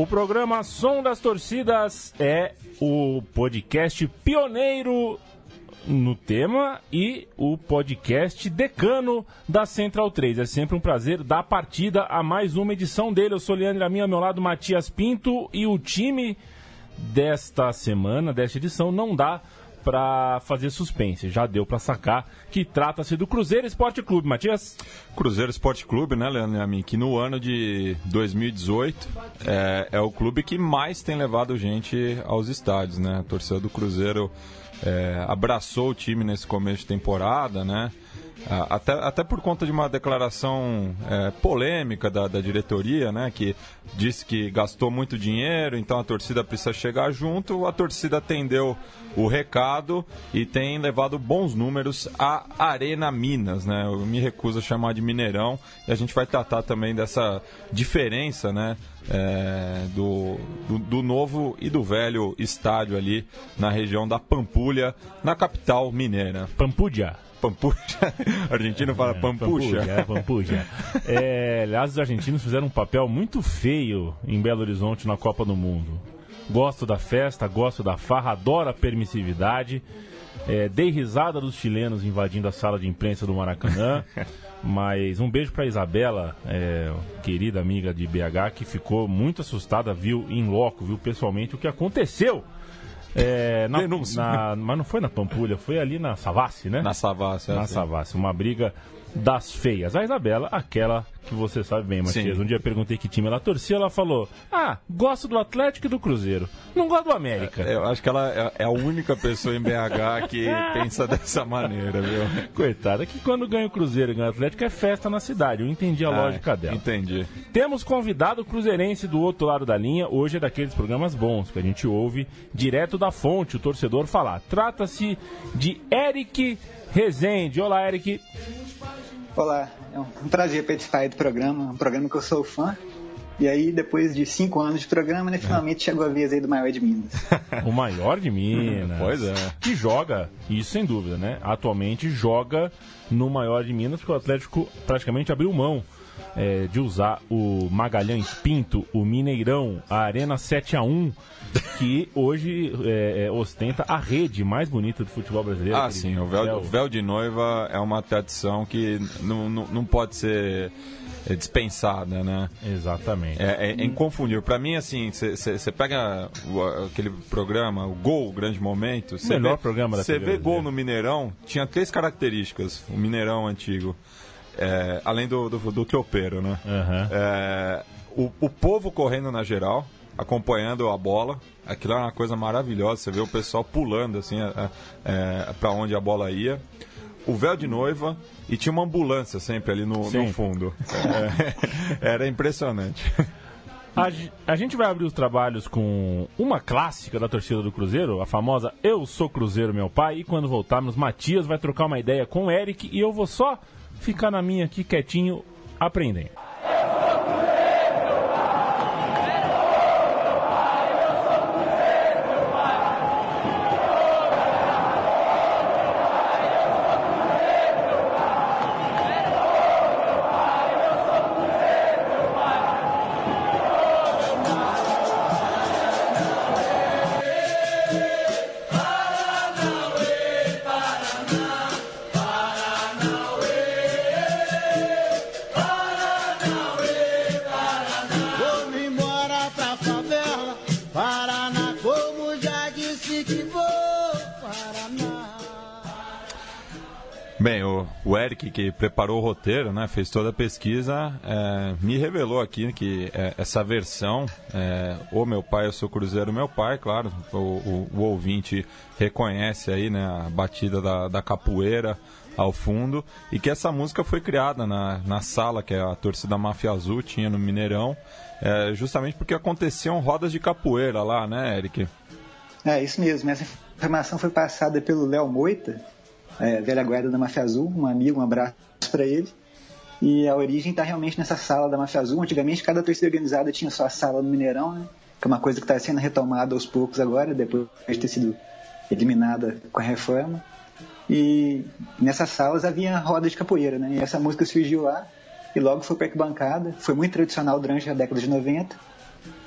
O programa Som das Torcidas é o podcast pioneiro no tema e o podcast decano da Central 3. É sempre um prazer dar partida a mais uma edição dele. Eu sou Leandro Amin, ao meu lado Matias Pinto e o time desta semana, desta edição, não dá para fazer suspense. Já deu para sacar que trata-se do Cruzeiro Esporte Clube, Matias. Cruzeiro Esporte Clube, né, Leandro Amin, que no ano de 2018 é, é, o clube que mais tem levado gente aos estádios, né? A torcida do Cruzeiro é, abraçou o time nesse começo de temporada, né? Até, até por conta de uma declaração é, polêmica da, da, diretoria, né? Que disse que gastou muito dinheiro, então a torcida precisa chegar junto. A torcida atendeu o recado e tem levado bons números à Arena Minas, né? Eu me recuso a chamar de Mineirão e a gente vai tratar também dessa diferença, né? É, do, do, do, novo e do velho estádio ali na região da Pampulha, na capital mineira. Pampulha. Pampucha. argentino fala é, Pampucha. É, Pampucha. é, aliás, os argentinos fizeram um papel muito feio em Belo Horizonte na Copa do Mundo. Gosto da festa, gosto da farra, adoro a permissividade. É, dei risada dos chilenos invadindo a sala de imprensa do Maracanã. Mas um beijo para Isabela, é, querida amiga de BH, que ficou muito assustada, viu em loco, viu pessoalmente o que aconteceu é, na, na, mas não foi na Pampulha, foi ali na Savassi, né? Na Savassi, é Na assim. Savassi, uma briga das feias. A Isabela, aquela que você sabe bem, Matias. Sim. Um dia eu perguntei que time ela torcia, ela falou: Ah, gosto do Atlético e do Cruzeiro. Não gosto do América. É, eu acho que ela é, é a única pessoa em BH que pensa dessa maneira, viu? Coitada, que quando ganha o Cruzeiro e ganha o Atlético é festa na cidade. Eu entendi a ah, lógica dela. Entendi. Temos convidado o Cruzeirense do outro lado da linha. Hoje é daqueles programas bons que a gente ouve direto da fonte, o torcedor falar. Trata-se de Eric Rezende. Olá, Eric. Olá, é um prazer participar do programa, um programa que eu sou fã. E aí, depois de cinco anos de programa, né, finalmente chegou a vez aí do maior de Minas. o maior de Minas. pois é. Que joga, isso sem dúvida, né? Atualmente joga no maior de Minas, porque o Atlético praticamente abriu mão é, de usar o Magalhães Pinto, o Mineirão, a Arena 7 a 1 que hoje é, é, ostenta a rede mais bonita do futebol brasileiro. Ah, sim, o véu, o véu, de noiva é uma tradição que não, não, não pode ser é dispensada, né? Exatamente. É, é, é inconfundível. Para mim, assim, você pega o, aquele programa, o Gol, o Grande Momento. O melhor vê, programa da Você vê Gol no Mineirão, tinha três características, o Mineirão antigo. É, além do, do, do tropeiro, né? Uhum. É, o, o povo correndo na geral, acompanhando a bola. Aquilo era uma coisa maravilhosa. Você vê o pessoal pulando assim é, é para onde a bola ia. O véu de noiva e tinha uma ambulância sempre ali no, no fundo. É, era impressionante. A, a, gente vai abrir os trabalhos com uma clássica da torcida do Cruzeiro, a famosa Eu Sou Cruzeiro, meu pai. E quando voltarmos, Matias vai trocar uma ideia com o Eric e eu vou só ficar na minha aqui quietinho aprendendo. Que preparou o roteiro, né, fez toda a pesquisa, é, me revelou aqui que é, essa versão, é, O Meu Pai, Eu Sou Cruzeiro, Meu Pai, claro, o, o, o ouvinte reconhece aí né, a batida da, da capoeira ao fundo, e que essa música foi criada na, na sala que a torcida Máfia Azul tinha no Mineirão, é, justamente porque aconteciam rodas de capoeira lá, né, Eric? É, isso mesmo. Essa informação foi passada pelo Léo Moita, é, velha guarda da Máfia Azul, um amigo, um abraço para ele. E a origem está realmente nessa sala da Máfia Azul. Antigamente, cada torcida organizada tinha sua sala no Mineirão, né? que é uma coisa que está sendo retomada aos poucos agora, depois de ter sido eliminada com a reforma. E nessas salas havia roda de capoeira, né? E essa música surgiu lá e logo foi para bancada. Foi muito tradicional durante a década de 90.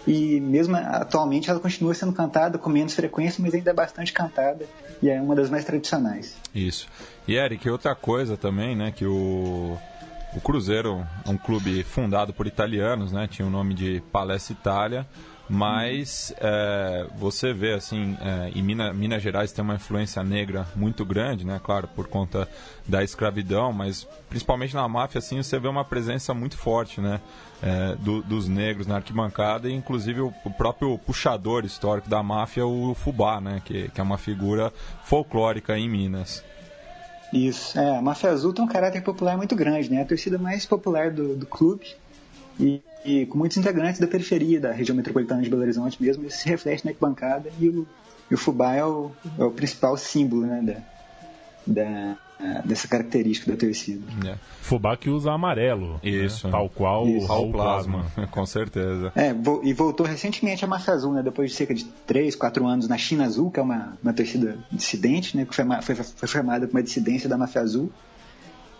E mesmo atualmente ela continua sendo cantada com menos frequência, mas ainda é bastante cantada e é uma das mais tradicionais. Isso. E Eric, outra coisa também, né, que o o Cruzeiro é um clube fundado por italianos, né? Tinha o nome de Palestra Itália, mas é, você vê assim, é, em Minas, Minas Gerais tem uma influência negra muito grande, né? Claro, por conta da escravidão, mas principalmente na máfia, assim, você vê uma presença muito forte, né? É, do, dos negros na arquibancada e inclusive o, o, próprio puxador histórico da máfia, o Fubá, né? Que, que é uma figura folclórica em Minas. Isso. É, a Máfia Azul tem um caráter popular muito grande, né? A torcida mais popular do, do clube e, e, com muitos integrantes da periferia da região metropolitana de Belo Horizonte mesmo, isso se reflete na arquibancada e o, e o Fubá é o, é o principal símbolo né, da, da, dessa característica da torcida. É. Fubá que usa amarelo. Né? Isso. Né? Tal qual Isso. o Raul Plasma. Com certeza. É, e voltou recentemente a Massa Azul, né? Depois de cerca de 3, 4 anos na China Azul, que é uma, uma torcida dissidente, né? Que foi, foi, foi formada por uma dissidência da Máfia Azul.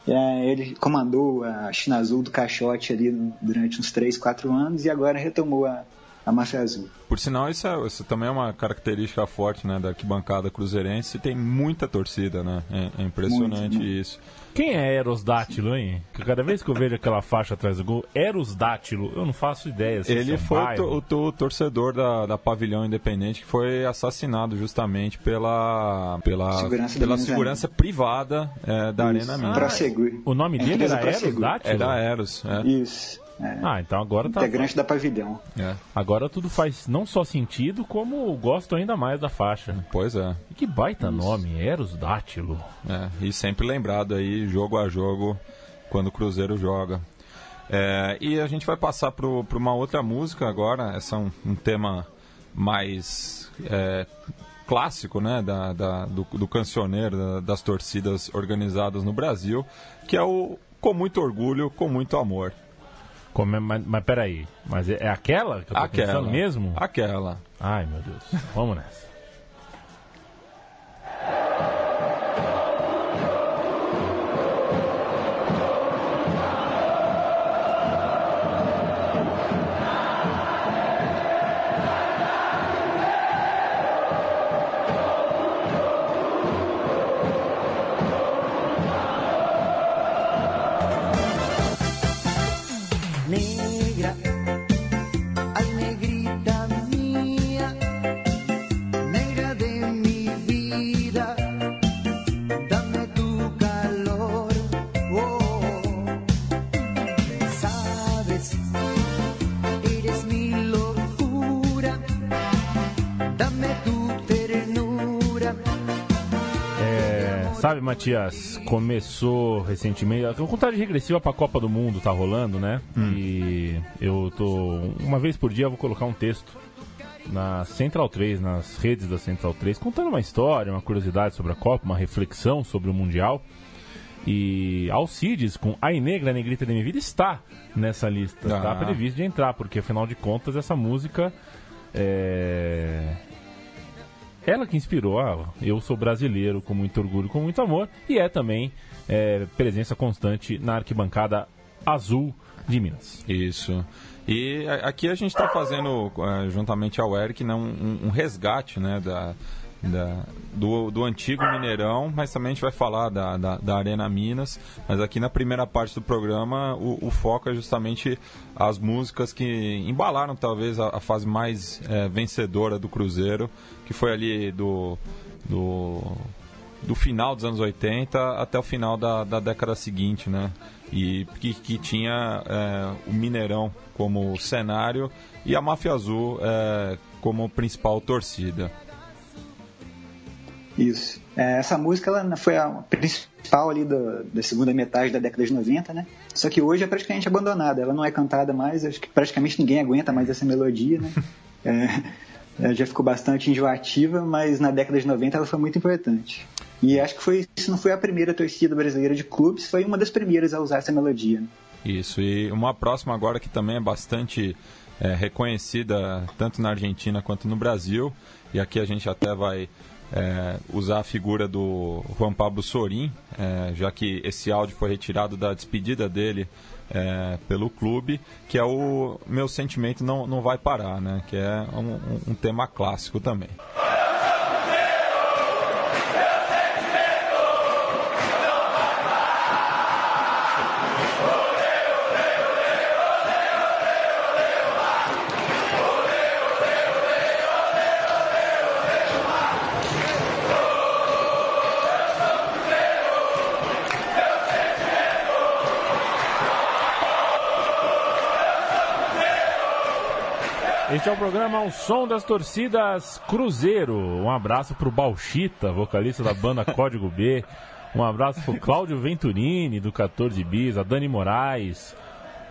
É, ele comandou a China Azul do Caixote ali durante uns 3, 4 anos e agora retomou a, a máfia azul. Por sinal, isso, é, isso, também é uma característica forte né, da arquibancada cruzeirense. Tem muita torcida, né? É, é impressionante Muito, isso. Quem é Eros Dátilo, hein? Porque cada vez que eu vejo aquela faixa atrás do gol, Eros Dátilo, eu não faço ideia. Se Ele é foi o, o, o, torcedor da, da Pavilhão Independente que foi assassinado justamente pela, pela segurança, pela segurança privada é, da Isso. Arena Minas. Ah, o nome dele era Eros Dátilo? Era Eros, é. Isso. É, ah, então agora tá. Integrante da pavilhão. É. Agora tudo faz não só sentido, como gosto ainda mais da faixa. Pois é. E que baita Isso. nome, Eros Dátilo. É, e sempre lembrado aí, jogo a jogo, quando o Cruzeiro joga. É, e a gente vai passar para uma outra música agora. Essa é um, um tema mais é, clássico né, da, da do, do cancioneiro, da, das torcidas organizadas no Brasil, que é o Com Muito Orgulho, Com Muito Amor. Como é, mas, mas peraí, mas é, é aquela que eu tô aquela, pensando mesmo? Aquela. Ai, meu Deus. Vamos nessa. Matias, começou recentemente. A contagem regressiva para a Copa do Mundo tá rolando, né? Hum. E eu tô. Uma vez por dia eu vou colocar um texto na Central 3, nas redes da Central 3, contando uma história, uma curiosidade sobre a Copa, uma reflexão sobre o Mundial. E Alcides, com Ai Negra, Negrita da Minha Vida, está nessa lista. Está ah. previsto de entrar, porque afinal de contas essa música é, ela que inspirou a Eu Sou Brasileiro com muito orgulho, com muito amor, e é também é, presença constante na arquibancada azul de Minas. Isso. E aqui a gente está fazendo, é, juntamente ao Eric, né, um, um resgate né, da, da, do, do antigo Mineirão, mas também a gente vai falar da, da, da Arena Minas. Mas aqui na primeira parte do programa, o, o, foco é justamente as músicas que embalaram talvez a, a fase mais é, vencedora do Cruzeiro, que foi ali do, do, do final dos anos 80 até o final da, da década seguinte, né? E que, que tinha é, o Mineirão como cenário e a Máfia Azul é, como principal torcida. Isso. É, essa música ela foi a principal ali do, da segunda metade da década de 90, né? Só que hoje é praticamente abandonada. Ela não é cantada mais, acho que praticamente ninguém aguenta mais essa melodia, né? É, já ficou bastante enjoativa, mas na década de 90 ela foi muito importante. E acho que foi, se não foi a primeira torcida brasileira de clubes, foi uma das primeiras a usar essa melodia. Né? Isso, e uma próxima agora que também é bastante é, reconhecida tanto na Argentina quanto no Brasil, e aqui a gente até vai é, usar a figura do Juan Pablo Sorin, é, já que esse áudio foi retirado da despedida dele é, pelo clube, que é o meu sentimento não, não vai parar, né? Que é um, um tema clássico também. Este é o programa O Som das Torcidas Cruzeiro. Um abraço pro Bauchita, vocalista da banda Código B. Um abraço pro Cláudio Venturini, do 14 Bis, a Dani Moraes,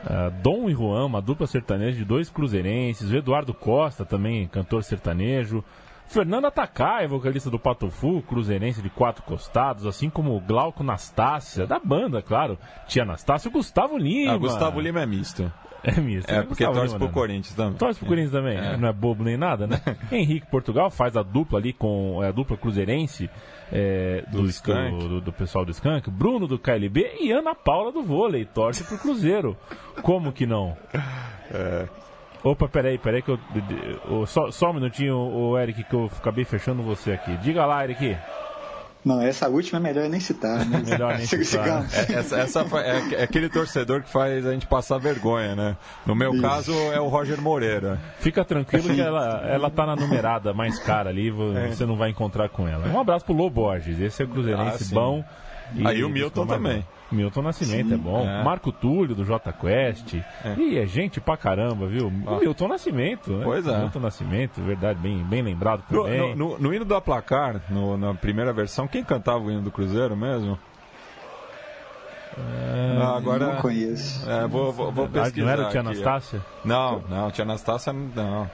a Dom e Juan, uma dupla sertaneja de dois cruzeirenses, o Eduardo Costa, também cantor sertanejo. Fernanda Takai, vocalista do Patofu, cruzeirense de quatro costados, assim como o Glauco Nastácia, da banda, claro. Tia Nastácia, o Gustavo Lima. Ah, Gustavo Lima é misto. É misto. É, porque torce pro? Corinthians também. Torce pro Corinthians também, É. não é bobo nem nada, né? Henrique Portugal faz a dupla ali com é, a dupla cruzeirense é, do, Do Skank. do, do pessoal do Skank, Bruno do KLB e Ana Paula do vôlei, torce pro Cruzeiro. Como que não? É. Opa, peraí, peraí que eu. o- só, só um minutinho, o Eric, que eu acabei fechando você aqui. Diga lá, Eric. Não, essa última é melhor nem citar. Né? Melhor nem citar. É, essa, essa é, é aquele torcedor que faz a gente passar vergonha, né? No meu Isso. caso é o Roger Moreira. Fica tranquilo que ela, ela tá na numerada mais cara ali, vo- você não vai encontrar com ela. Um abraço pro Lobo Borges, esse é cruzeirense Ah, bom. Aí o Milton também. Milton Nascimento Sim. é bom. É. Marco Túlio do J Quest. E é gente pra caramba, viu? Ah. Milton Nascimento, né? Pois é. Milton Nascimento, verdade, bem, bem lembrado No, também. no- no- no hino do Aplacar, no- na primeira versão, quem cantava o hino do Cruzeiro mesmo? Ah, agora. Não conheço. É, vou, vou, vou pesquisar. não era o Tia. Anastácia? Não, não, Tia Anastácia não.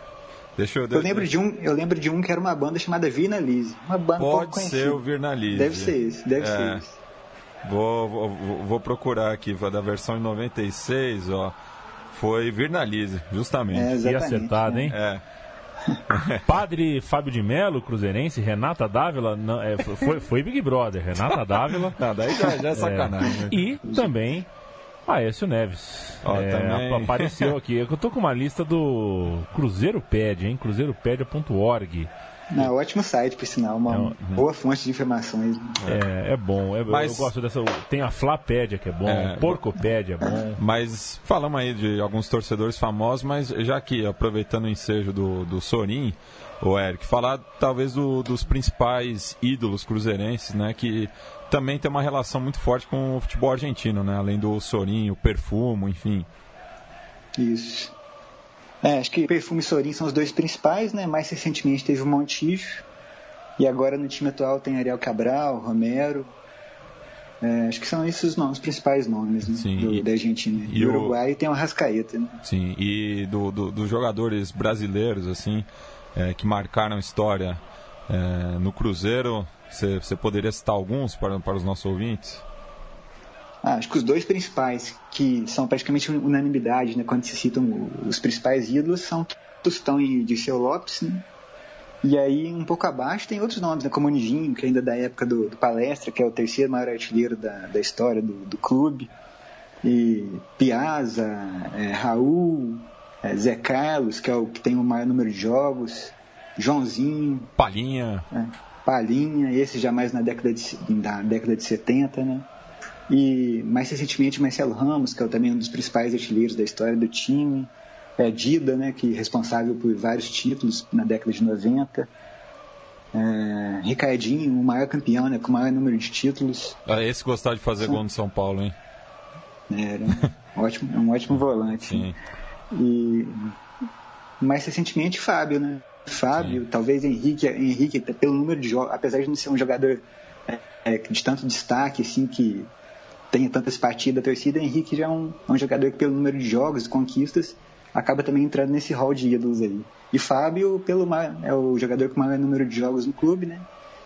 Deixa eu. Eu lembro, de um, eu lembro de um que era uma banda chamada Vina Lise. Uma banda pouco Pode ser o Virnalise. Deve ser esse, deve É. ser esse. Vou, vou, vou- vou procurar aqui, da versão em 96, ó. Foi Virnalise, justamente. É, E acertado, né? hein? É. Padre Fábio de Melo, cruzeirense, Renata Dávila, não, é, foi, foi Big Brother, Renata Dávila. Não, daí já, já é sacanagem. né? E também Aécio Neves. Ó, É, também. ap- Apareceu aqui. Eu tô com uma lista do Cruzeiro Ped, hein? cruzeiropedia.org. Não, ótimo site, por sinal. Uma É um- boa fonte de informações. É, é bom. é- Mas- Eu gosto dessa. Tem a Flapédia, que é bom. É. Porcopédia é bom. Mas falamos aí de alguns torcedores famosos, mas já que aproveitando o ensejo do, do Sorin, o Eric, falar talvez do- dos principais ídolos cruzeirenses, né? Que também tem uma relação muito forte com o futebol argentino, né? Além do Sorin, o Perfumo, enfim. Isso. É, acho que Perfume e Sorin são os dois principais, né? Mais recentemente teve o Montijo. E agora no time atual tem Ariel Cabral, Romero. É, acho que são esses os nomes, os principais nomes né? Sim, do- e- da Argentina. e E o- o Uruguai tem o Rascaeta, né? Sim, e do, do- dos jogadores brasileiros, assim, é, que marcaram história é, no Cruzeiro, você você poderia citar alguns para, para os nossos ouvintes? Ah, acho que os dois principais, que são praticamente unanimidade, né, quando se citam os principais ídolos, são Tostão e Dirceu Lopes, né? E aí, um pouco abaixo, tem outros nomes, né, como o Nijinho, que ainda é da época do, do Palestra, que é o terceiro maior artilheiro da, da história do, do clube. E Piazza, é, Raul, é, Zé Carlos, que é o que tem o maior número de jogos, Joãozinho, Palhinha, é, Palinha, esse já mais na década de, da década de 70, né? E mais recentemente Marcelo Ramos, que é também um dos principais artilheiros da história do time. É, Dida, né, que é responsável por vários títulos na década de 90. É, Ricardinho, o maior campeão, né, com o maior número de títulos. Ah, esse gostava de fazer gol no São Paulo, hein? era um ótimo, um ótimo volante. Sim. E mais recentemente Fábio, né? Fábio, talvez Henrique, Henrique pelo número de jogos, apesar de não ser um jogador é, é, de tanto destaque assim que tenha tanta simpatia da torcida, Henrique já é um, é um jogador que pelo número de jogos e conquistas acaba também entrando nesse hall de ídolos aí. E Fábio pelo é o jogador com maior número de jogos no clube, né?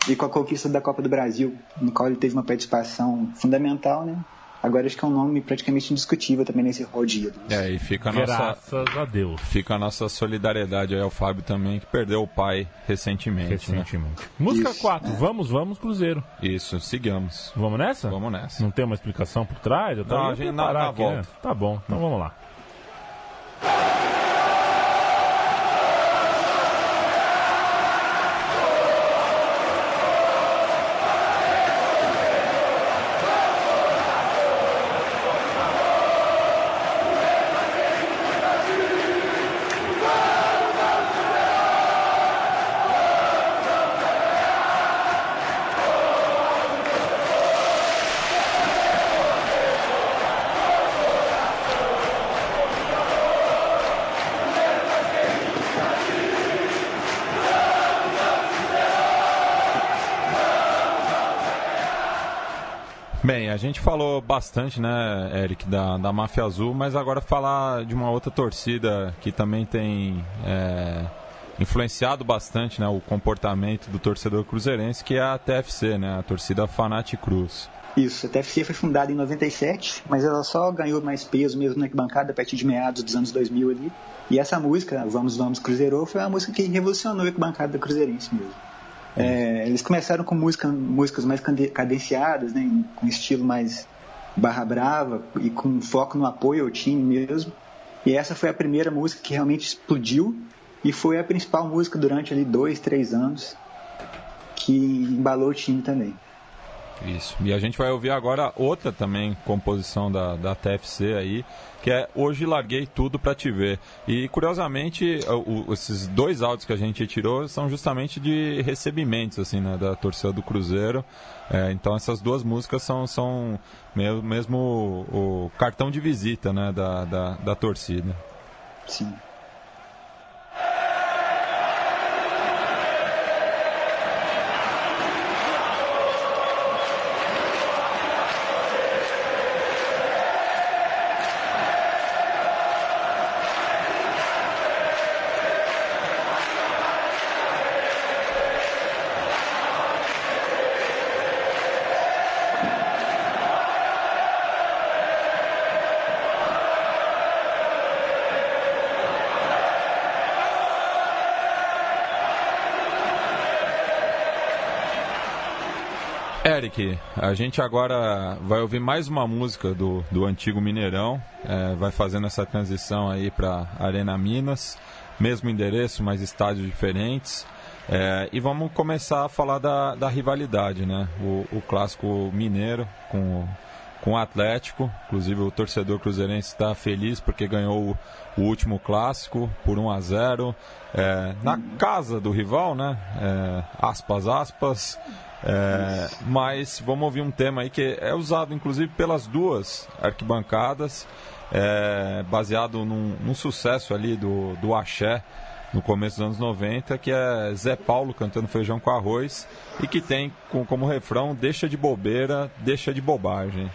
E com a conquista da Copa do Brasil, no qual ele teve uma participação fundamental, né? Agora acho que é um nome praticamente indiscutível também nesse ídolos. É, e fica a nossa, Graças a Deus. fica a nossa solidariedade aí ao Fábio também, que perdeu o pai recentemente. Né? Recentemente. Música Isso, 4. Vamos, vamos, Cruzeiro. Isso, sigamos. Vamos nessa? Vamos nessa. Não tem uma explicação por trás? Eu tava Não, a gente- preparar na- na aqui, né? volta. Tá bom, então vamos lá. Bem, a gente falou bastante, né, Eric, da, da Máfia Azul, mas agora falar de uma outra torcida que também tem é, influenciado bastante né, o comportamento do torcedor cruzeirense, que é a TFC, né, a torcida Fanati Cruz. Isso, a TFC foi fundada em 97, mas ela só ganhou mais peso mesmo na arquibancada a partir de meados dos anos 2000 ali. E essa música, Vamos Vamos Cruzeiro, foi uma música que revolucionou a arquibancada cruzeirense mesmo. É, eles começaram com música, músicas mais cade- cadenciadas, né, com estilo mais barra brava e com foco no apoio ao time mesmo. E essa foi a primeira música que realmente explodiu e foi a principal música durante ali dois, três anos que embalou o time também. Isso. E a gente vai ouvir agora outra também composição da, da TFC aí, que é Hoje Larguei Tudo Pra Te Ver. E curiosamente, o- esses dois áudios que a gente tirou são justamente de recebimentos, assim, né, da torcida do Cruzeiro. É, então essas duas músicas são, são me- mesmo o, o cartão de visita, né, da, da, da torcida. Sim. Eric, a gente agora vai ouvir mais uma música do, do antigo Mineirão, é, vai fazendo essa transição aí para Arena Minas, mesmo endereço, mas estádios diferentes. É, e vamos começar a falar da, da rivalidade, né? O, o clássico mineiro com, com o Atlético. Inclusive o torcedor cruzeirense está feliz porque ganhou o, o último clássico por 1 a 0 é, na casa do rival, né? É, aspas, aspas. É, mas vamos ouvir um tema aí que é usado inclusive pelas duas arquibancadas, é, baseado num, num sucesso ali do, do Axé no começo dos anos 90, que é Zé Paulo cantando feijão com arroz e que tem com- como refrão deixa de bobeira, deixa de bobagem.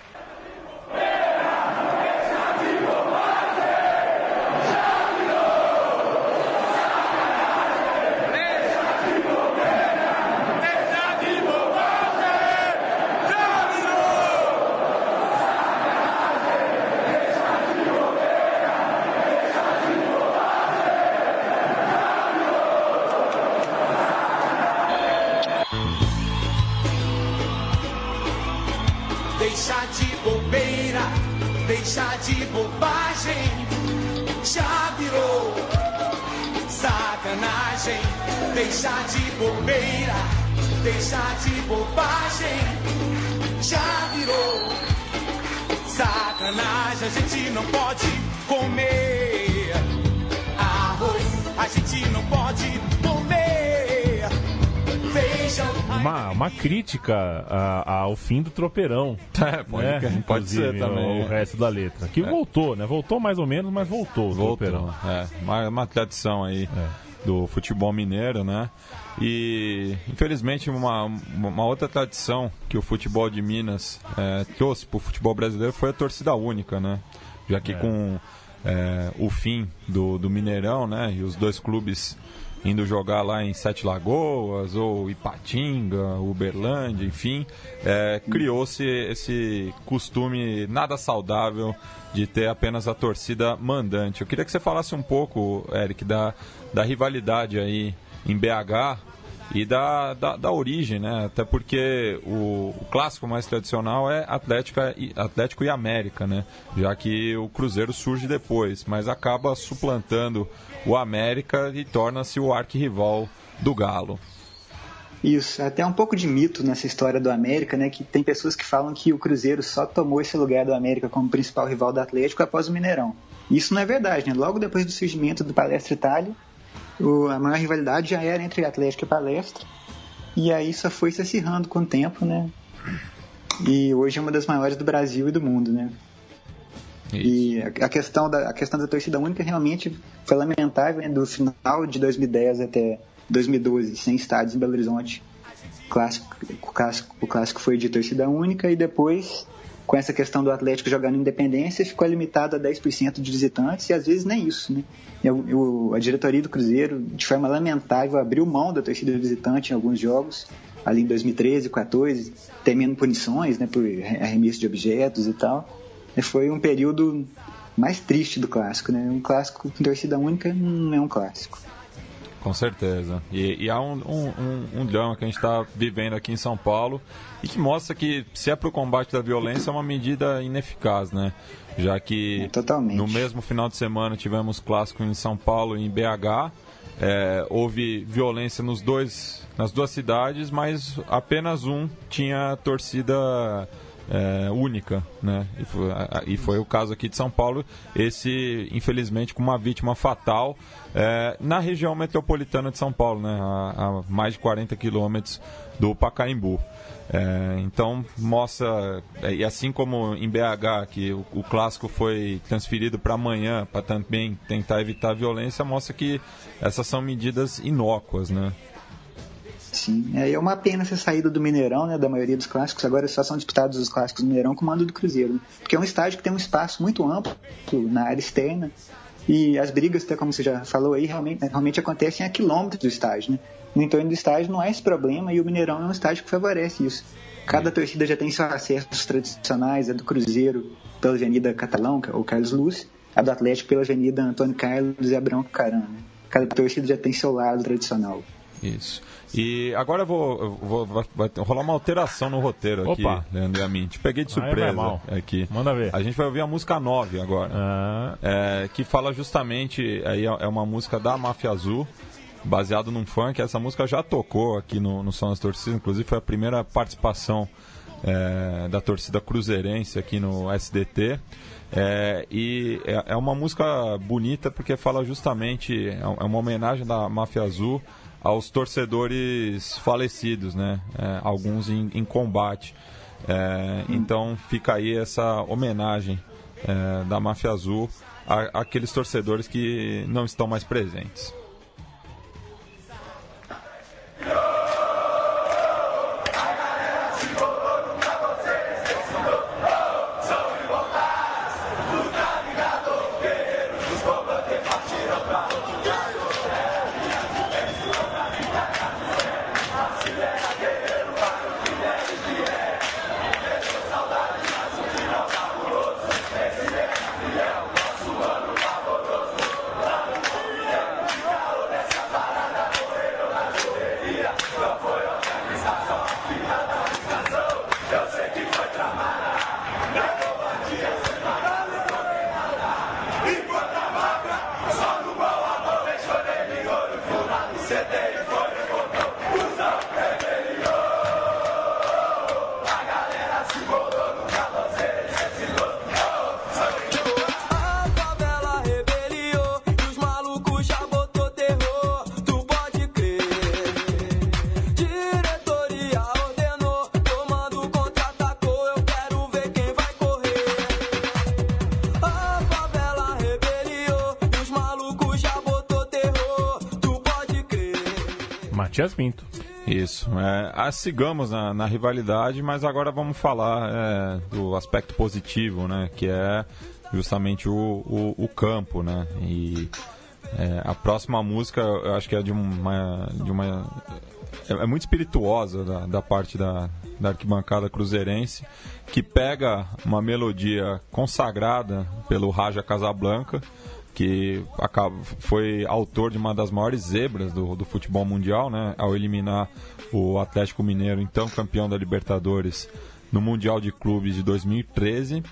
Deixa de bobagem. Já virou sacanagem. Deixa de bobeira, deixa de bobagem. Já virou sacanagem. A gente não pode comer arroz. A gente não pode. Uma, uma crítica a- ao fim do tropeirão. É, pode, né? pode ser também. O, o resto da letra. Que voltou, né? Voltou mais ou menos, mas voltou o tropeirão. Voltou. É, uma, uma tradição aí É. do futebol mineiro, né? E infelizmente uma, uma outra tradição que o futebol de Minas é, trouxe para o futebol brasileiro foi a torcida única, né? Já que É. com é, o fim do, do Mineirão, né? E os dois clubes indo jogar lá em Sete Lagoas ou Ipatinga, Uberlândia, enfim, é, criou-se esse costume nada saudável de ter apenas a torcida mandante. Eu queria que você falasse um pouco, Eric, da, da rivalidade aí em BH e da, da, da, origem, né? Até porque o, o, clássico mais tradicional é Atlético e, Atlético e América, né? Já que o Cruzeiro surge depois, mas acaba suplantando o América e torna-se o arquirrival do Galo. Isso, até um pouco de mito nessa história do América, né? Que tem pessoas que falam que o Cruzeiro só tomou esse lugar do América como principal rival do Atlético após o Mineirão. Isso não é verdade, né? Logo depois do surgimento do Palestra Itália, o, a maior rivalidade já era entre Atlético e Palestra. E aí só foi se acirrando com o tempo, né? E hoje é uma das maiores do Brasil e do mundo, né? Isso. E a questão, da, a questão da torcida única realmente foi lamentável né? do final de 2010 até 2012, sem estádios em Belo Horizonte. O clássico, o clássico, o clássico foi de torcida única e depois com essa questão do Atlético jogando independência, ficou limitado a 10% de visitantes e às vezes nem isso. Né? Eu, eu, a diretoria do Cruzeiro, de forma lamentável, abriu mão da torcida visitante em alguns jogos, ali em 2013, 2014, temendo punições né, por arremesso de objetos e tal. E foi um período mais triste do clássico. Né? Um clássico com torcida única não é um clássico. Com certeza. E, e há um, um, um, um, drama que a gente está vivendo aqui em São Paulo e que mostra que se é para o combate da violência é uma medida ineficaz, né? Já que é, no mesmo final de semana tivemos clássico em São Paulo e em BH. É, houve violência nos dois, nas duas cidades, mas apenas um tinha torcida é, única, né? E foi, e foi, o caso aqui de São Paulo, esse infelizmente com uma vítima fatal é, na região metropolitana de São Paulo, né? A, a mais de 40 quilômetros do Pacaembu. É, então mostra, é, e assim como em BH, que o, o clássico foi transferido para amanhã para também tentar evitar a violência, mostra que essas são medidas inócuas, né? Sim, é, é uma pena ser saído do Mineirão, né, da maioria dos clássicos, agora só são disputados os clássicos do Mineirão com o mando do Cruzeiro, né? porque é um estádio que tem um espaço muito amplo na área externa, e as brigas, até como você já falou aí, realmente, né, realmente acontecem a quilômetros do estádio, né? No entorno do estádio não há esse problema e o Mineirão é um estádio que favorece isso. Cada torcida já tem seus acessos tradicionais, a do Cruzeiro pela Avenida Catalão, ou Carlos Luz, a do Atlético pela Avenida Antônio Carlos e Abrão Caran. Né? Cada torcida já tem seu lado tradicional. Isso. E agora eu vou, eu vou vai rolar uma alteração no roteiro aqui, Opa. Leandro e a mim. Te peguei de surpresa aqui. Manda ver. A gente vai ouvir a música 9 agora. Ah. É, que fala justamente, aí é, é uma música da Máfia Azul, baseado num funk. Essa música já tocou aqui no, no Som das Torcidas, inclusive foi a primeira participação é, da torcida cruzeirense aqui no SDT. É, e é, é, uma música bonita porque fala justamente, é, é uma homenagem da Máfia Azul aos torcedores falecidos, né? É, alguns em, em combate. É, então fica aí essa homenagem é, da Máfia Azul àqueles torcedores que não estão mais presentes. Matias Pinto. Isso. É, sigamos na, na, rivalidade, mas agora vamos falar é, do aspecto positivo, né? Que é justamente o, o, o campo, né? E É, a próxima música, eu acho que é de uma. De uma é, é muito espirituosa da, da parte da, da arquibancada cruzeirense, que pega uma melodia consagrada pelo Raja Casablanca, que acaba, foi autor de uma das maiores zebras do, do futebol mundial, né, ao eliminar o Atlético Mineiro, então campeão da Libertadores, no Mundial de Clubes de 2013.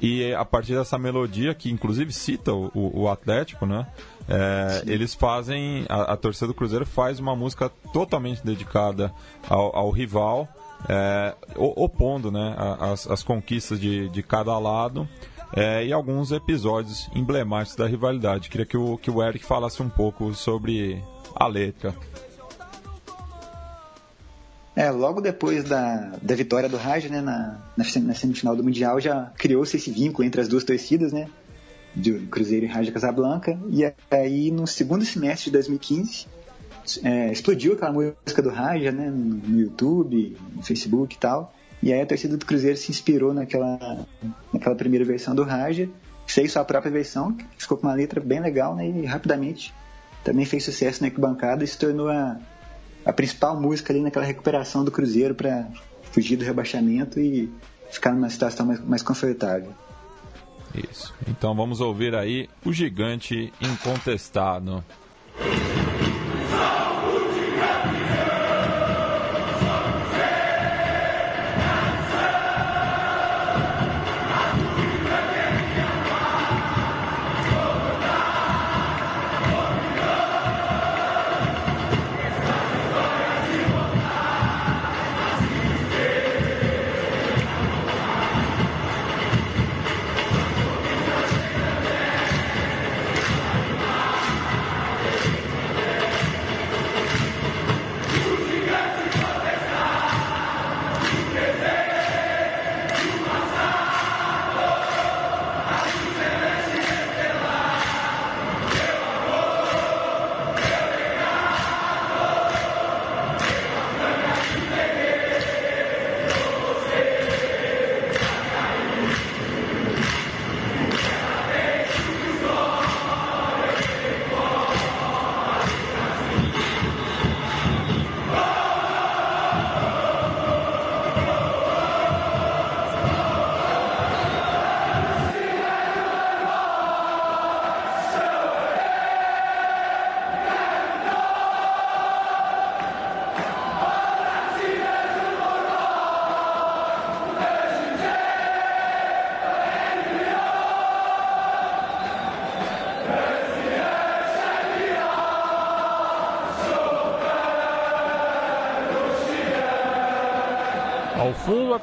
E a partir dessa melodia, que inclusive cita o, o Atlético, né? É, eles fazem, a, a, torcida do Cruzeiro faz uma música totalmente dedicada ao, ao rival, é, opondo né, as, as conquistas de, de cada lado é, e alguns episódios emblemáticos da rivalidade. Queria que o, que o Eric falasse um pouco sobre a letra. É, logo depois da, da vitória do Raja, né, na, na, semifinal do Mundial, já criou-se esse vínculo entre as duas torcidas, né, do Cruzeiro e Raja Casablanca, e aí no segundo semestre de 2015, é, explodiu aquela música do Raja, né, no YouTube, no Facebook e tal, e aí a torcida do Cruzeiro se inspirou naquela, naquela primeira versão do Raja, fez sua própria versão, que ficou com uma letra bem legal, né, e rapidamente também fez sucesso na bancada e se tornou a a principal música ali naquela recuperação do Cruzeiro para fugir do rebaixamento e ficar numa situação mais, mais confortável. Isso. Então vamos ouvir aí o gigante incontestado.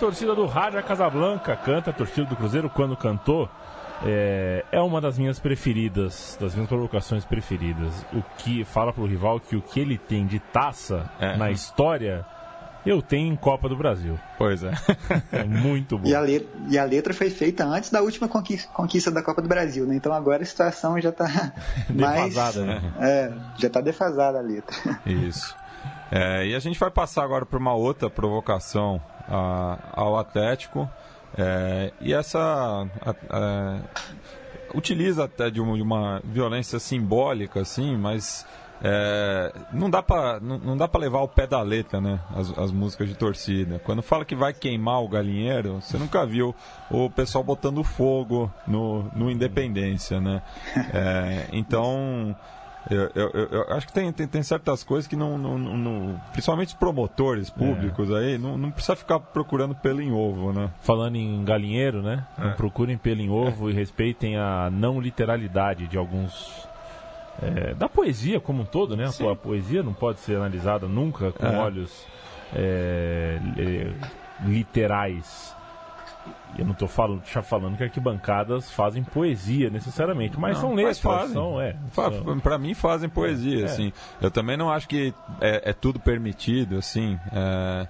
Torcida do Rádio Casablanca canta, a torcida do Cruzeiro quando cantou. É, é, uma das minhas preferidas, das minhas provocações preferidas. O que fala pro rival que o que ele tem de taça é. na história, eu tenho em Copa do Brasil. Pois é. é muito bom. E a, letra, e a letra foi feita antes da última conquista, conquista da Copa do Brasil, né? Então agora a situação já está mais... defasada, né? É, já está defasada a letra. Isso. É, e a gente vai passar agora para uma outra provocação a, ao Atlético. É, e essa a, a, utiliza até de uma, de uma, violência simbólica, assim, mas é, não dá para não, não, dá para levar o pé da letra, né? As, as, músicas de torcida. Quando fala que vai queimar o galinheiro, você nunca viu o pessoal botando fogo no, no Independência, né? É, então eu, eu, eu, acho que tem, tem, tem, certas coisas que não, não, não, Principalmente os promotores públicos é. aí, não, não precisa ficar procurando pelo em ovo, né? Falando em galinheiro, né? É. Não procurem pelo em ovo é. e respeitem a não literalidade de alguns. É, da poesia como um todo, né? A, a poesia não pode ser analisada nunca com é. olhos é, literais. Eu não estou falando, já falando que arquibancadas fazem poesia necessariamente, mas não, são letras, fazem. São, é, são... Para mim fazem poesia, é, assim. Eu também não acho que é, é tudo permitido, assim. É,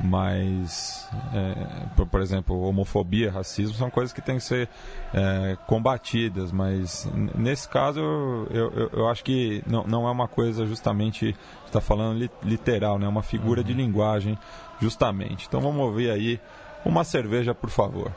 mas, é, por, por, exemplo, homofobia, racismo são coisas que têm que ser é, combatidas, mas nesse caso eu, eu, eu, acho que não, não é uma coisa justamente, está falando li, literal, né? É uma figura uhum. de linguagem, justamente. Então vamos ouvir aí uma cerveja, por favor.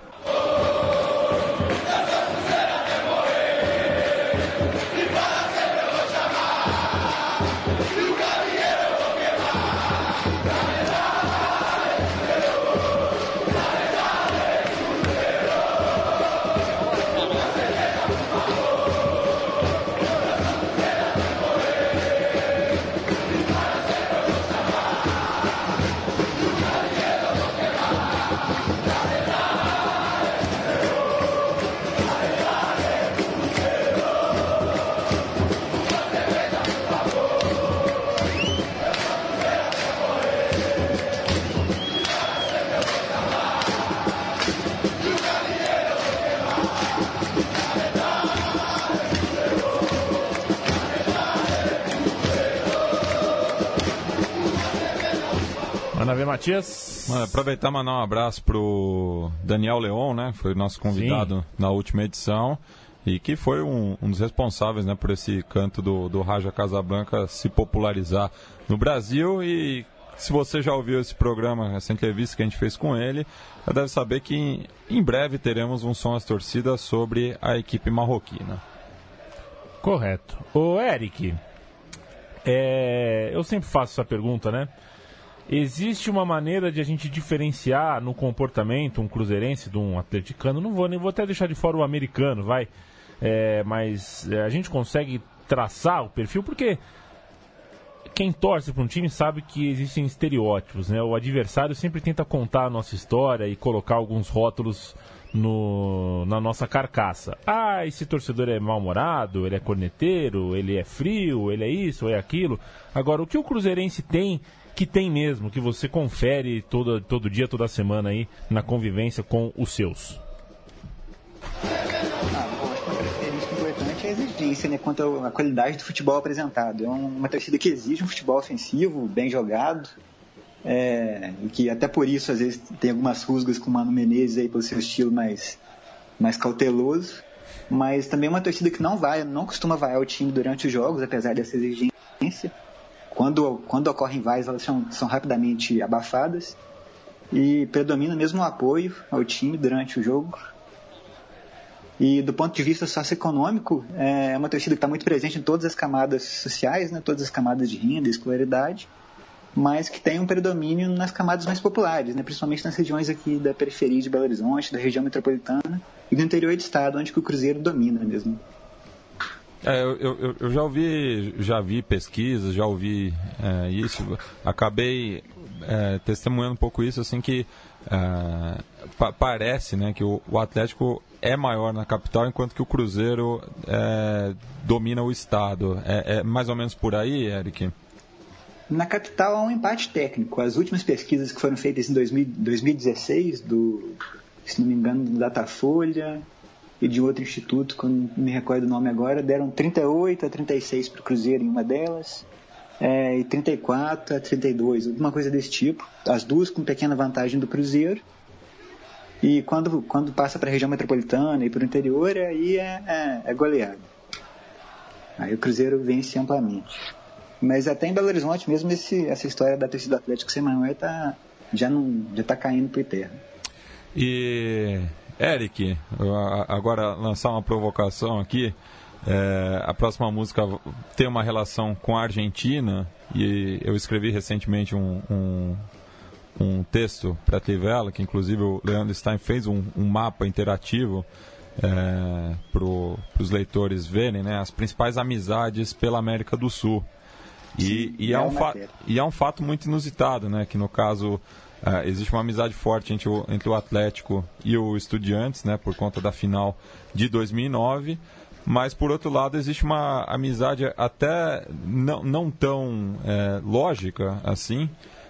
Matias. Mano, aproveitar e mandar um abraço pro Daniel Leon, né? Foi nosso convidado Sim. na última edição. E que foi um, um, dos responsáveis né, por esse canto do, do Raja Casablanca se popularizar no Brasil. E se você já ouviu esse programa, essa entrevista que a gente fez com ele, já deve saber que em, em breve teremos um som às torcidas sobre a equipe marroquina. Correto. O Eric, é, eu sempre faço essa pergunta, né? Existe uma maneira de a gente diferenciar no comportamento um cruzeirense de um atleticano? Não vou nem vou até deixar de fora o americano, vai. É, mas é, a gente consegue traçar o perfil porque quem torce para um time sabe que existem estereótipos, né? O adversário sempre tenta contar a nossa história e colocar alguns rótulos no, na nossa carcaça. Ah, esse torcedor é mal-humorado, ele é corneteiro, ele é frio, ele é isso, é aquilo. Agora, o que o Cruzeirense tem, que tem mesmo, que você confere todo, todo dia, toda semana aí, na convivência com os seus? a exigência né, quanto à qualidade do futebol apresentado. É uma torcida que exige um futebol ofensivo, bem jogado, é, e que até por isso às vezes tem algumas rusgas com o Mano Menezes aí pelo seu estilo mais, mais cauteloso, mas também é uma torcida que não vai, não costuma vaiar o time durante os jogos, apesar dessa exigência. Quando, quando ocorrem vaias, elas são, são rapidamente abafadas e predomina mesmo o apoio ao time durante o jogo. E do ponto de vista socioeconômico, é uma torcida que está muito presente em todas as camadas sociais, né, todas as camadas de renda escolaridade mas que tem um predomínio nas camadas mais populares, né? principalmente nas regiões aqui da periferia de Belo Horizonte, da região metropolitana e do interior do estado, onde o Cruzeiro domina mesmo. É, eu, eu, eu, já ouvi, já vi pesquisas, já ouvi é, isso, acabei é, testemunhando um pouco isso, assim que é, pa parece né, que o, o, Atlético é maior na capital, enquanto que o Cruzeiro é, domina o estado. É, é mais ou menos por aí, Eric? Na capital há um empate técnico. As últimas pesquisas que foram feitas em 2016, do, se não me engano, do Datafolha e de outro instituto, não me recordo o nome agora, deram 38 a 36 para o Cruzeiro em uma delas, é, e 34 a 32, alguma coisa desse tipo. As duas com pequena vantagem do Cruzeiro. E quando, quando passa para a região metropolitana e para o interior, aí é, é, é goleado. Aí o Cruzeiro vence amplamente. Mas até em Belo Horizonte mesmo esse, essa história da torcida Atlético sem Manuel tá, já não já está caindo por terra. E Eric, agora lançar uma provocação aqui. É, a próxima música tem uma relação com a Argentina e eu escrevi recentemente um, um, um texto para a Trivela, que inclusive o Leandro Stein fez um, um mapa interativo é, para os leitores verem né, as principais amizades pela América do Sul. E, e, é um e é um fato muito inusitado, né? Que no caso uh, existe uma amizade forte entre o, entre o Atlético e o Estudiantes, né? Por conta da final de 2009. Mas, por outro lado, existe uma amizade até não, não tão é, lógica assim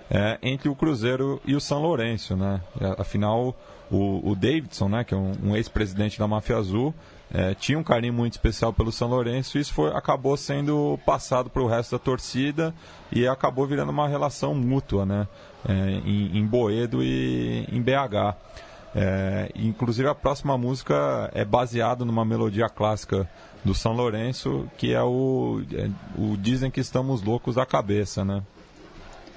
é, entre o Cruzeiro e o São Lourenço, né? Afinal, o, o Davidson, né? Que é um, um ex-presidente da Máfia Azul, é, tinha um carinho muito especial pelo São Lourenço e isso foi, acabou sendo passado para o resto da torcida e acabou virando uma relação mútua né? É, em, em, Boedo e em BH. É, inclusive a próxima música é baseada numa melodia clássica do São Lourenço, que é o, é, o Dizem que Estamos Loucos da Cabeça, né?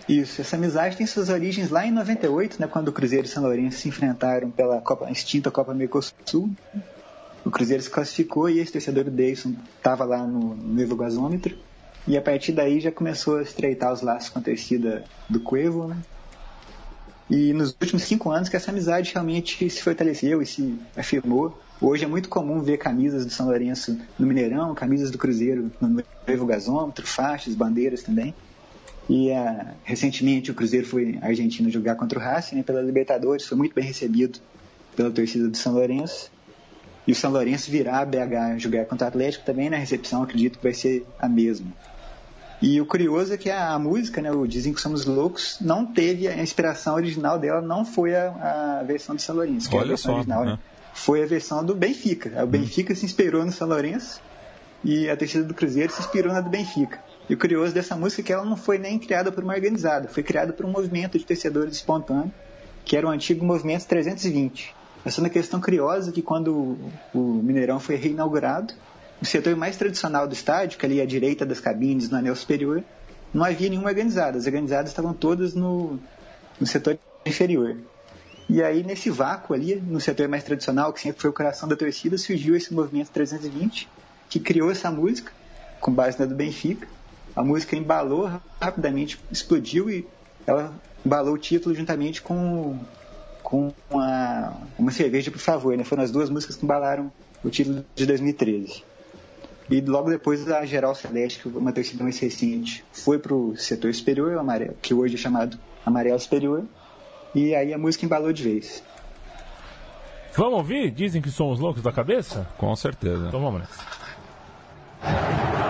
Isso, essa amizade tem suas origens lá em 98, né, quando o Cruzeiro e São Lourenço se enfrentaram pela Copa, extinta Copa Mercosul o Cruzeiro se classificou e esse torcedor do Davidson estava lá no, no Evo Gasômetro. E a partir daí já começou a estreitar os laços com a torcida do Cuevo, né? E nos últimos cinco anos que essa amizade realmente se fortaleceu e se afirmou. Hoje é muito comum ver camisas do São Lourenço no Mineirão, camisas do Cruzeiro no Evo Gasômetro, faixas, bandeiras também. E uh, recentemente o Cruzeiro foi à Argentina jogar contra o Racing né, pela Libertadores, foi muito bem recebido pela torcida do São Lourenço. E o São Lourenço virá a BH jogar contra o Atlético também na recepção, acredito que vai ser a mesma. E o curioso é que a, a música, né, o Dizem que Somos Loucos, não teve a inspiração original dela, não foi a, a versão do São Lourenço. Olha só. Original, né? Foi a versão do Benfica. O hum. Benfica hum. se inspirou no São Lourenço e a torcida do Cruzeiro se inspirou na do Benfica. E o curioso dessa música é que ela não foi nem criada por uma organizada, foi criada por um movimento de torcedores espontâneos, que era o antigo Movimento 320. Essa é uma questão curiosa que quando o Mineirão foi reinaugurado, o setor mais tradicional do estádio, que ali à direita das cabines, no anel superior, não havia nenhuma organizada. As organizadas estavam todas no, no setor inferior. E aí, nesse vácuo ali, no setor mais tradicional, que sempre foi o coração da torcida, surgiu esse movimento 320, que criou essa música, com base na do Benfica, a música embalou rapidamente, explodiu e ela embalou o título juntamente com, com uma, uma cerveja, por favor. Né? Foram as duas músicas que embalaram o título de 2013. E logo depois a Geral Celeste, uma torcida mais recente, foi para o setor superior, amarelo, que hoje é chamado Amarelo Superior, e aí a música embalou de vez. Vamos ouvir? Dizem que somos loucos da cabeça? Com certeza. Então vamos nessa.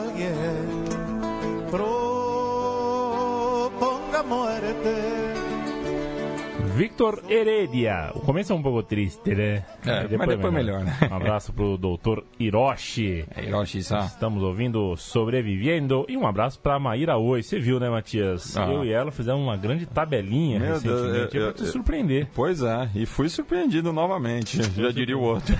Victor Heredia. O começo é um pouco triste, né? É, mas depois melhor, né? Um abraço pro doutor Hiroshi. É, Hiroshi, sá. Estamos ouvindo Sobrevivendo. E um abraço pra Maíra Oi. Você viu, né, Matias? Ah. Eu e ela fizemos uma grande tabelinha Meu recentemente. Deus, eu- é pra te eu- surpreender. Pois é, e fui surpreendido novamente, já diria o outro.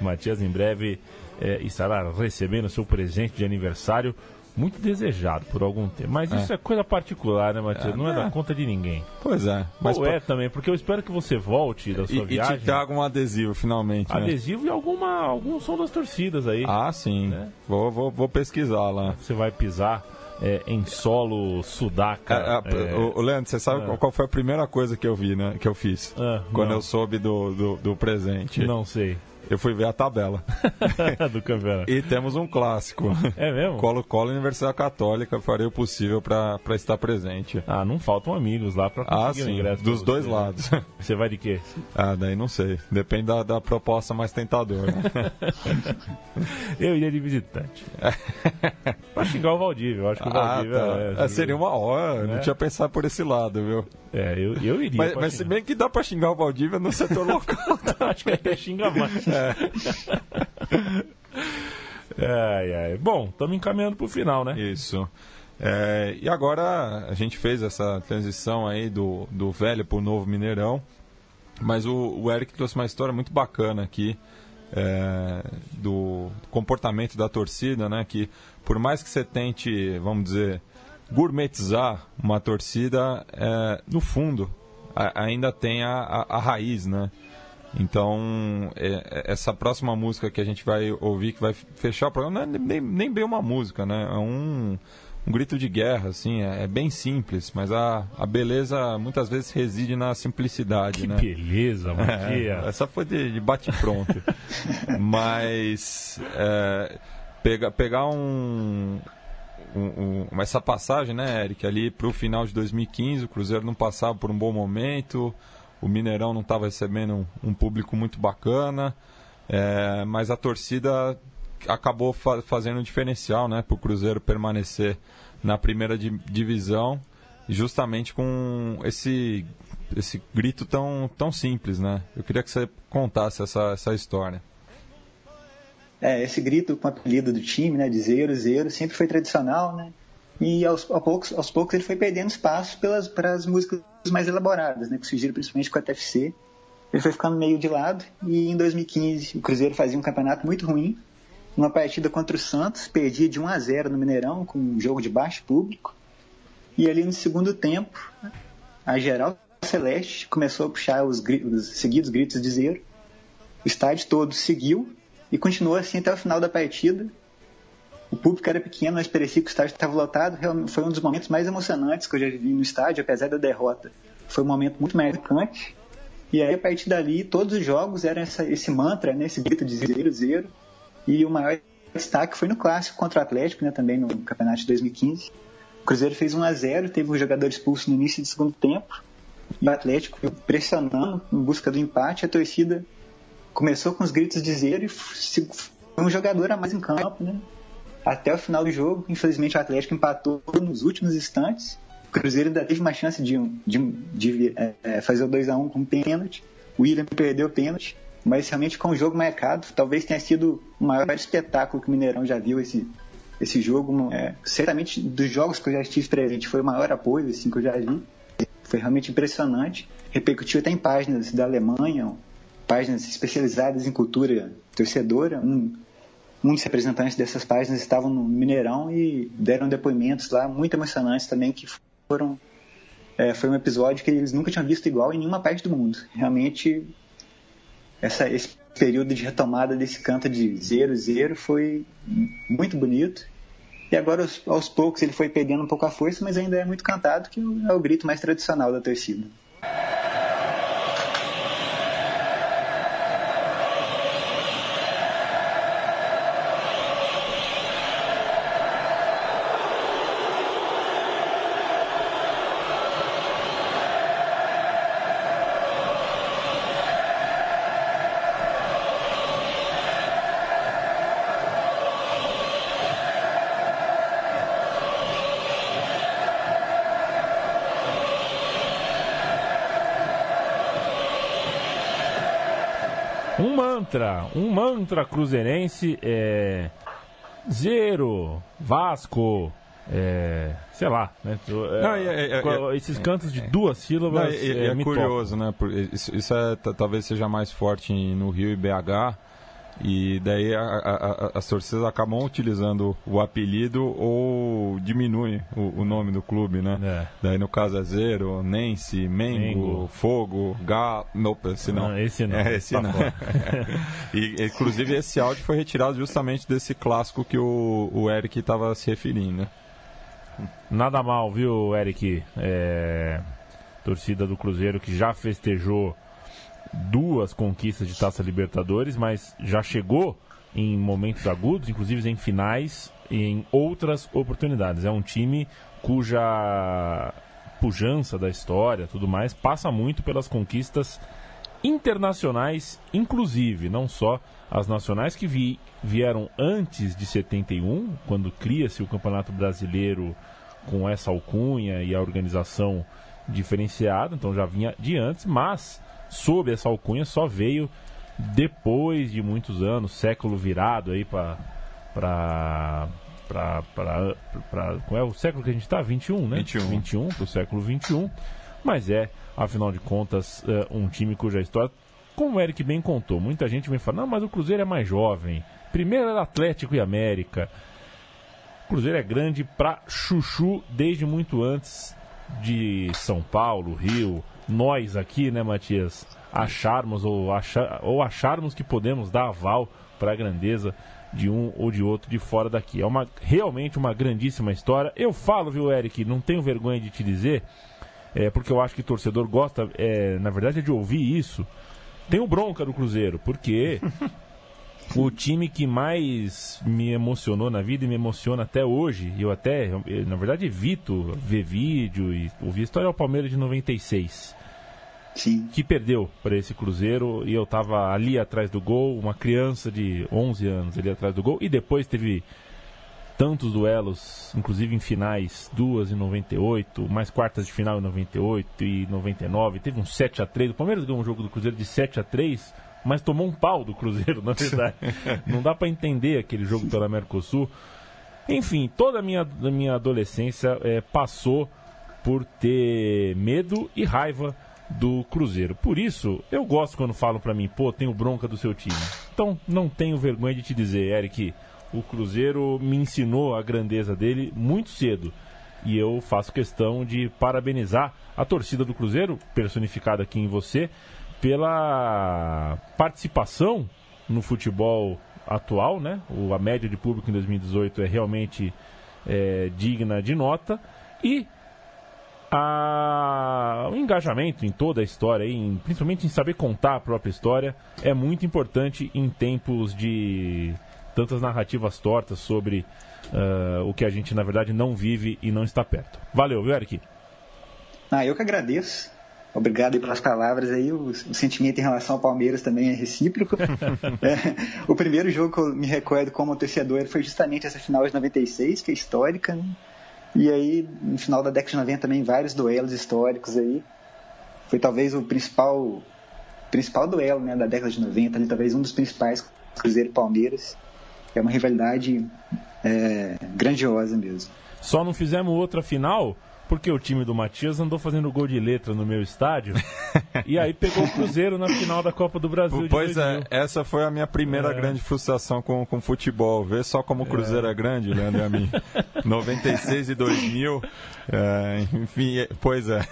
Matias em breve é, estará recebendo seu presente de aniversário. Muito desejado por algum tempo. Mas isso é coisa particular, né, Matias? É, Não é né? da conta de ninguém. Pois é, mas Ou pa- é também, porque eu espero que você volte da e, sua e viagem. te trago um adesivo finalmente. né? Adesivo e alguma, algum som das torcidas aí. Ah, sim. Né? Vou, vou, vou pesquisar lá. Você vai pisar é, em solo sudaca. Ah, ah, é, o, Leandro, você sabe qual- qual foi a primeira coisa que eu vi, né? Que eu fiz? Ah, quando não. eu soube do, do, do presente. Não sei. Eu fui ver a tabela. do campeonato. e temos um clássico. É mesmo? Colo-Colo Universidade Católica. Farei o possível para estar presente. Ah, não faltam amigos lá pra Ah, conseguir o sim. ingresso. Dos você, dois né? lados. Você vai de quê? Ah, daí não sei. Depende da, da proposta mais tentadora. Eu iria de visitante. pra xingar o Valdívia. Eu acho que o ah, Valdívia tá. é, É, seria uma hora. Eu Né? Não tinha pensado por esse lado, viu? É, eu, eu iria. Mas, mas se bem que dá pra xingar o Valdívia no setor local. acho que até xinga mais. É. Ai, ai. Bom, estamos encaminhando pro final, né? Isso. É, e agora a gente fez essa transição aí do, do velho pro novo Mineirão. Mas o, o Eric trouxe uma história muito bacana aqui é, do comportamento da torcida, né? Que por mais que você tente, vamos dizer, gourmetizar uma torcida, é, no fundo a- ainda tem a, a, a raiz, né? Então, é- é- essa próxima música que a gente vai ouvir, que vai fechar o programa, não é nem, nem bem uma música, né? É um, um grito de guerra, assim, é, é bem simples, mas a, a beleza muitas vezes reside na simplicidade, Que né? beleza, É, Matias. essa foi de, de bate-pronto. Mas é, pega, pegar um, um- um- essa passagem, né, Eric, ali para o final de 2015, o Cruzeiro não passava por um bom momento, o Mineirão não estava recebendo um, público muito bacana, é, mas a torcida acabou fa- fazendo um diferencial né, para o Cruzeiro permanecer na primeira di- divisão, justamente com esse, esse grito tão, tão simples. Né? Eu queria que você contasse essa, essa história. É, esse grito com o apelido do time, né, de Zero, Zero, sempre foi tradicional, né? E aos, aos poucos, aos poucos ele foi perdendo espaço pelas para as músicas mais elaboradas, né, que surgiram principalmente com a TFC. Ele foi ficando meio de lado e em 2015 o Cruzeiro fazia um campeonato muito ruim. Uma partida contra o Santos, perdia de 1 a 0 no Mineirão, com um jogo de baixo público. E ali no segundo tempo, a geral celeste começou a puxar os, os seguidos gritos de zero. O estádio todo seguiu e continuou assim até o final da partida. O público era pequeno, mas parecia que o estádio estava lotado. Foi um dos momentos mais emocionantes que eu já vi no estádio, apesar da derrota. Foi um momento muito marcante. E aí, a partir dali, todos os jogos eram essa, esse mantra, né, esse grito de zero, zero. E o maior destaque foi no clássico contra o Atlético, né, também no campeonato de 2015. O Cruzeiro fez 1 a 0 teve um jogador expulso no início do segundo tempo. E o Atlético pressionando em busca do empate. A torcida começou com os gritos de zero e um jogador a mais em campo, né? Até o final do jogo, infelizmente o Atlético empatou nos últimos instantes. O Cruzeiro ainda teve uma chance de, de, de é, é fazer o 2 a 1 com pênalti. O William perdeu o pênalti, mas realmente com o jogo marcado, talvez tenha sido o maior espetáculo que o Mineirão já viu esse, esse jogo. É, certamente dos jogos que eu já estive presente foi o maior apoio assim, que eu já vi. Foi realmente impressionante. Repercutiu até em páginas da Alemanha, páginas especializadas em cultura torcedora. Um, dos representantes dessas páginas estavam no Mineirão e deram depoimentos lá muito emocionantes também que foram é, foi um episódio que eles nunca tinham visto igual em nenhuma parte do mundo. Realmente essa, esse período de retomada desse canto de zero zero foi muito bonito. E agora aos, aos poucos ele foi perdendo um pouco a força, mas ainda é muito cantado, que é o grito mais tradicional da torcida. Mantra, um mantra cruzeirense é zero, Vasco, é, sei lá, né? Não, é, é, é, esses cantos de duas sílabas. Não, é, é curioso, né? Isso, isso talvez seja mais forte no Rio e BH e daí a, a, as torcidas acabam utilizando o apelido ou diminuem o, o nome do clube, né? É. Daí no caso é Zero, Nense, Mengo, Mengo. Fogo, Galo. Não, esse não. não. Esse não. É, esse tá não. e, inclusive esse áudio foi retirado justamente desse clássico que o, o Eric estava se referindo, né? Nada mal, viu, Eric? É... Torcida do Cruzeiro que já festejou duas conquistas de Taça Libertadores, mas já chegou em momentos agudos, inclusive em finais e em outras oportunidades. É um time cuja pujança da história, tudo mais, passa muito pelas conquistas internacionais, inclusive, não só as nacionais que vi, vieram antes de 71, quando cria-se o Campeonato Brasileiro com essa alcunha e a organização diferenciada, então já vinha de antes, mas sob essa alcunha só veio depois de muitos anos, século virado aí para para para qual é o século que a gente está? 21, né? 21. 21 para o século 21. Mas é, afinal de contas, uh, um time cuja história, como o Eric bem contou, muita gente vem falar, não, mas o Cruzeiro é mais jovem. Primeiro era Atlético e América. O Cruzeiro é grande para chuchu desde muito antes de São Paulo, Rio, nós aqui, né, Matias, acharmos ou, achar, ou acharmos que podemos dar aval para a grandeza de um ou de outro de fora daqui. É uma, realmente uma grandíssima história. Eu falo, viu, Eric, não tenho vergonha de te dizer, é, porque eu acho que o torcedor gosta, é, na verdade, é de ouvir isso. Tem o bronca do Cruzeiro, porque o time que mais me emocionou na vida e me emociona até hoje, eu até, eu, na verdade, evito ver vídeo e ouvir história é o Palmeiras de 96. Sim. que perdeu para esse Cruzeiro e eu estava ali atrás do gol, uma criança de 11 anos ali atrás do gol e depois teve tantos duelos, inclusive em finais, duas em 98, mais quartas de final em 98 e 99, teve um 7 a 3 o Palmeiras ganhou um jogo do Cruzeiro de 7 a 3 mas tomou um pau do Cruzeiro, na verdade. Não dá para entender aquele jogo pela Mercosul. Enfim, toda a minha, minha adolescência é, passou por ter medo e raiva do Cruzeiro. Por isso, eu gosto quando falam para mim, pô, tenho bronca do seu time. Então, não tenho vergonha de te dizer, Eric, o Cruzeiro me ensinou a grandeza dele muito cedo. E eu faço questão de parabenizar a torcida do Cruzeiro, personificada aqui em você, pela participação no futebol atual, né? O, a média de público em 2018 é realmente é, digna de nota. E a, o engajamento em toda a história, em, principalmente em saber contar a própria história, é muito importante em tempos de tantas narrativas tortas sobre uh, o que a gente, na verdade, não vive e não está perto. Valeu, viu, Eric? Ah, eu que agradeço. Obrigado pelas palavras aí. O, o, sentimento em relação ao Palmeiras também é recíproco. é, o primeiro jogo que eu me recordo como torcedor foi justamente essa final de 96, que é histórica. Né? E aí, no final da década de 90 também, vários duelos históricos aí. Foi talvez o principal principal duelo né, da década de 90, ali, talvez um dos principais, Cruzeiro e Palmeiras. É uma rivalidade é, grandiosa mesmo. Só não fizemos outra final porque o time do Matias andou fazendo gol de letra no meu estádio e aí pegou o Cruzeiro na final da Copa do Brasil. Pois é, essa foi a minha primeira é. grande frustração com, com futebol. Ver só como o Cruzeiro é, é grande, Leandro e a mim. 96 e 2000, é, enfim, é, pois é.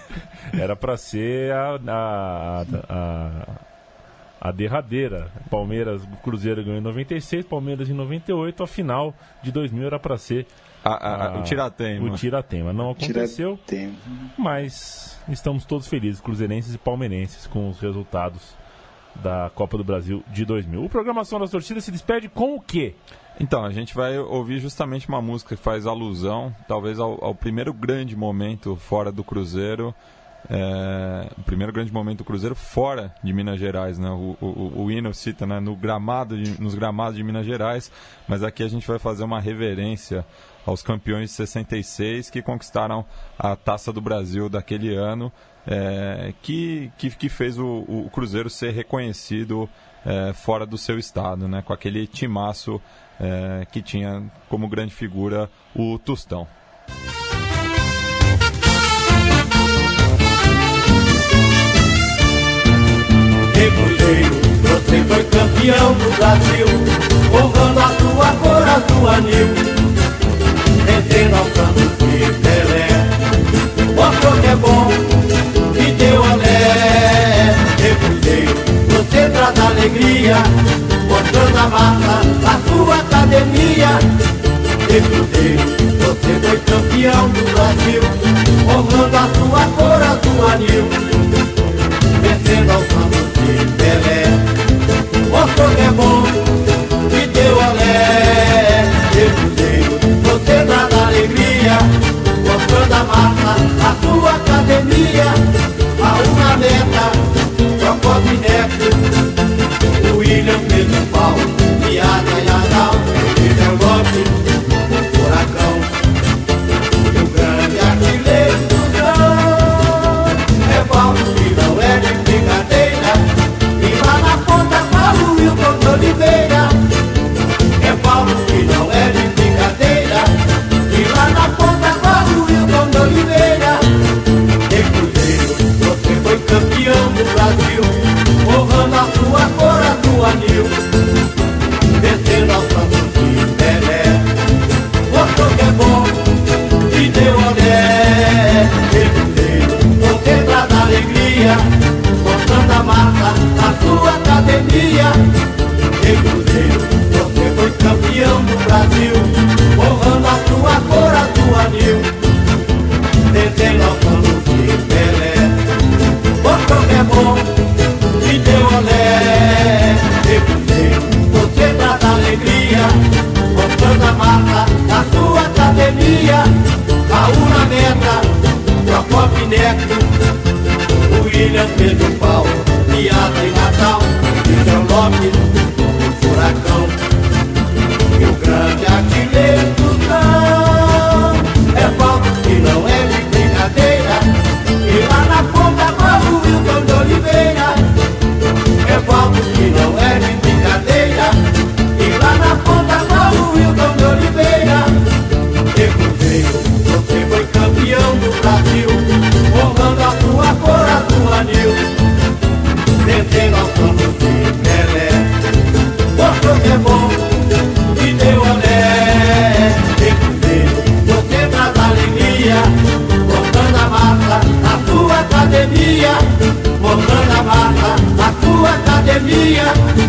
Era para ser a, a, a, a derradeira. Palmeiras, Cruzeiro ganhou em 96, Palmeiras em 98, a final de 2000 era para ser a, a, a, o Tiratema. O Tiratema. Não aconteceu, Tiratema. mas estamos todos felizes, cruzeirenses e palmeirenses, com os resultados da Copa do Brasil de 2000. O Programação das Torcidas se despede com o quê? Então, a gente vai ouvir justamente uma música que faz alusão, talvez, ao, ao primeiro grande momento fora do Cruzeiro, é, o primeiro grande momento do Cruzeiro fora de Minas Gerais, né? O, o, o hino cita né? no gramado de, nos gramados de Minas Gerais, mas aqui a gente vai fazer uma reverência aos campeões de 66 que conquistaram a Taça do Brasil daquele ano, é, que, que, que, fez o, o, Cruzeiro ser reconhecido é, fora do seu estado, né? com aquele timaço é, que tinha como grande figura o Tostão. Você foi campeão do Brasil, honrando a sua cor azul anil vencendo mostrando a massa da sua academia. De Cruzeiro, você foi campeão do Brasil, honrando a sua cor azul anil. Vencendo ao Santos de Pelé. Mostrou que é bom e deu ané. De Cruzeiro, você traz alegria, mostrando a massa a sua academia. A uma meta, Procopio Neto, William Pedro Paulo, Piada e Adal, Furacão, o grande artilheiro do grão. É Paulo que não é de brincadeira, e lá na ponta Paulo Wilton Oliveira. Neto, William Pedro Paulo, Piada em Natal, João Lopes, Furacão, e o grande artilheiro Thank.